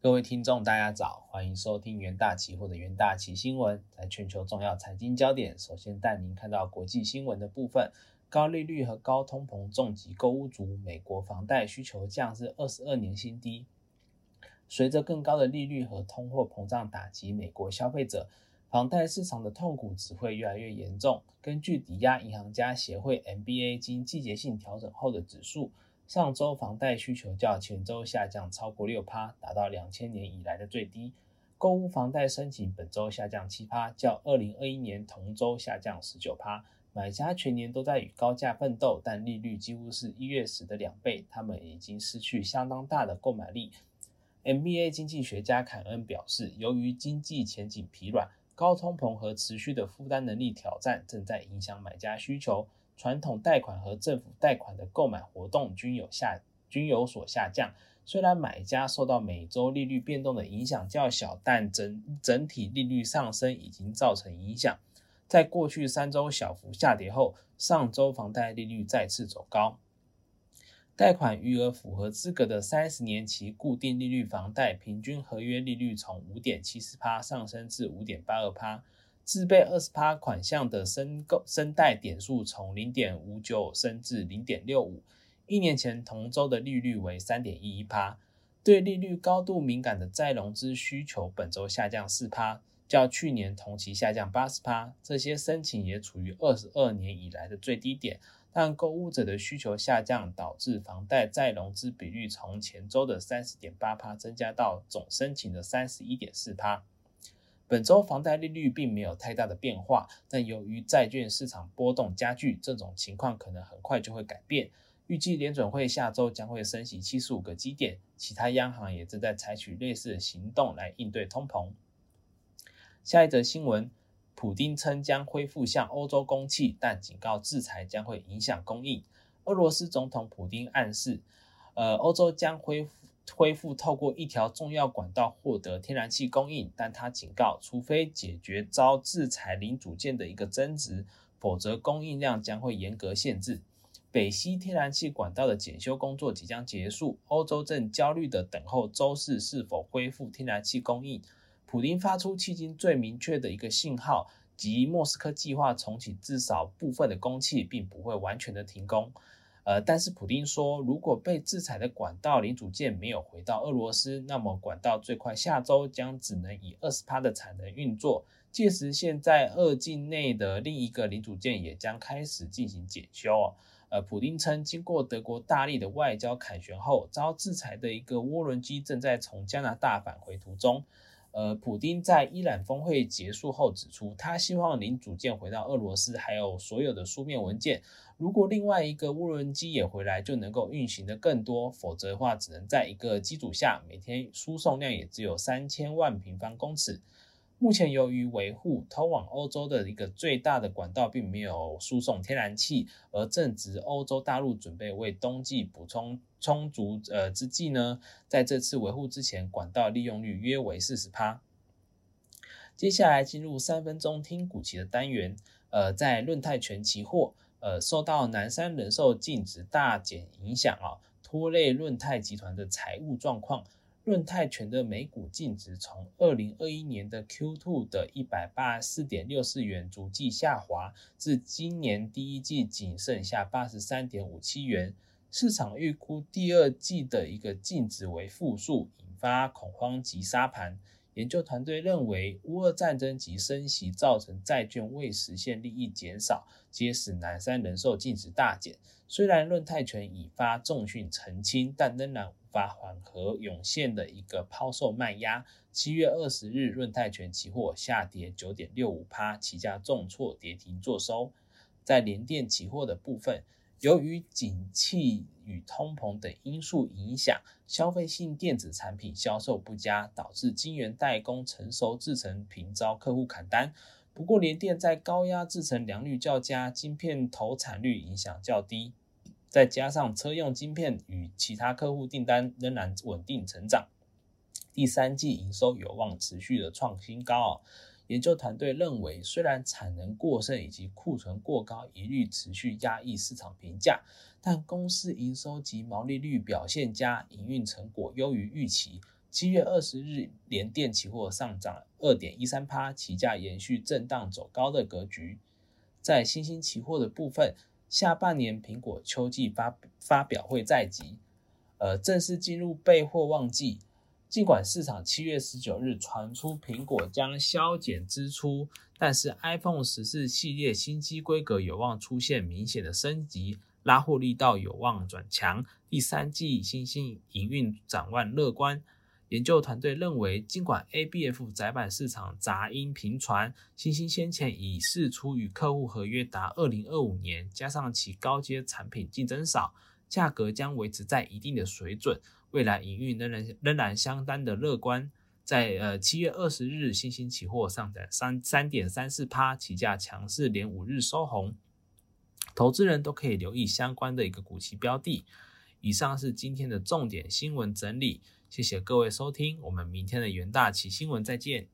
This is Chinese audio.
各位听众，大家早，欢迎收听元大旗或者元大旗新闻。在全球重要财经焦点，首先带您看到国际新闻的部分。高利率和高通膨重击购物族，美国房贷需求降至二十二年新低。随着更高的利率和通货膨胀打击美国消费者，房贷市场的痛苦只会越来越严重。根据抵押银行家协会 （MBA） 经季节性调整后的指数。上周房贷需求较前周下降超过六趴，达到两千年以来的最低。购物房贷申请本周下降七趴，较二零二一年同周下降十九趴。买家全年都在与高价奋斗，但利率几乎是一月时的两倍，他们已经失去相当大的购买力。MBA 经济学家凯恩表示，由于经济前景疲软，高通膨和持续的负担能力挑战正在影响买家需求。传统贷款和政府贷款的购买活动均有下均有所下降。虽然买家受到每周利率变动的影响较小，但整整体利率上升已经造成影响。在过去三周小幅下跌后，上周房贷利率再次走高。贷款余额符合资格的三十年期固定利率房贷平均合约利率从五点七四趴上升至五点八二趴。自备二十趴款项的申购申贷点数从零点五九升至零点六五，一年前同周的利率为三点一一趴。对利率高度敏感的再融资需求本周下降四趴，较去年同期下降八十趴。这些申请也处于二十二年以来的最低点，但购物者的需求下降导致房贷再融资比率从前周的三十点八趴增加到总申请的三十一点四趴。本周房贷利率并没有太大的变化，但由于债券市场波动加剧，这种情况可能很快就会改变。预计联准会下周将会升息七十五个基点，其他央行也正在采取类似的行动来应对通膨。下一则新闻，普丁称将恢复向欧洲供气，但警告制裁将会影响供应。俄罗斯总统普丁暗示，呃，欧洲将恢复。恢复透过一条重要管道获得天然气供应，但他警告，除非解决遭制裁零组件的一个增值，否则供应量将会严格限制。北溪天然气管道的检修工作即将结束，欧洲正焦虑地等候周四是否恢复天然气供应。普京发出迄今最明确的一个信号，即莫斯科计划重启至少部分的供气，并不会完全的停工。呃，但是普丁说，如果被制裁的管道零组件没有回到俄罗斯，那么管道最快下周将只能以二十帕的产能运作。届时，现在二境内的另一个零组件也将开始进行检修。呃，普丁称，经过德国大力的外交凯旋后，遭制裁的一个涡轮机正在从加拿大返回途中。呃，普丁在伊朗峰会结束后指出，他希望零组件回到俄罗斯，还有所有的书面文件。如果另外一个无人机也回来，就能够运行的更多；否则的话，只能在一个机组下，每天输送量也只有三千万平方公尺。目前，由于维护通往欧洲的一个最大的管道并没有输送天然气，而正值欧洲大陆准备为冬季补充充足呃之际呢，在这次维护之前，管道利用率约为四十趴。接下来进入三分钟听股期的单元，呃，在论泰全期货。呃，受到南山人寿净值大减影响啊，拖累论泰集团的财务状况。润泰全的每股净值从二零二一年的 Q2 的一百八十四点六四元逐季下滑，至今年第一季仅剩下八十三点五七元。市场预估第二季的一个净值为负数，引发恐慌及杀盘。研究团队认为，乌俄战争及升息造成债券未实现利益减少，皆使南山人寿净值大减。虽然润泰全已发重讯澄清，但仍然无法缓和涌现的一个抛售卖压。七月二十日，润泰全期货下跌九点六五趴，期价重挫跌停作收。在联电期货的部分。由于景气与通膨等因素影响，消费性电子产品销售不佳，导致晶圆代工成熟制成频遭客户砍单。不过，联电在高压制成良率较佳，晶片投产率影响较低，再加上车用晶片与其他客户订单仍然稳定成长，第三季营收有望持续的创新高。研究团队认为，虽然产能过剩以及库存过高一律持续压抑市场评价，但公司营收及毛利率表现佳，营运成果优于预期。七月二十日，联电期货上涨二点一三趴，期价延续震荡走高的格局。在新兴期货的部分，下半年苹果秋季发发表会在即，呃，正式进入备货旺季。尽管市场七月十九日传出苹果将削减支出，但是 iPhone 十四系列新机规格有望出现明显的升级，拉货力道有望转强。第三季新兴营运展望乐观。研究团队认为，尽管 ABF 窄板市场杂音频传，新兴先前已释出与客户合约达二零二五年，加上其高阶产品竞争少，价格将维持在一定的水准。未来营运仍然仍然相当的乐观，在呃七月二十日，新兴期货上涨三三点三四趴，起价强势连五日收红，投资人都可以留意相关的一个股期标的。以上是今天的重点新闻整理，谢谢各位收听，我们明天的元大旗新闻再见。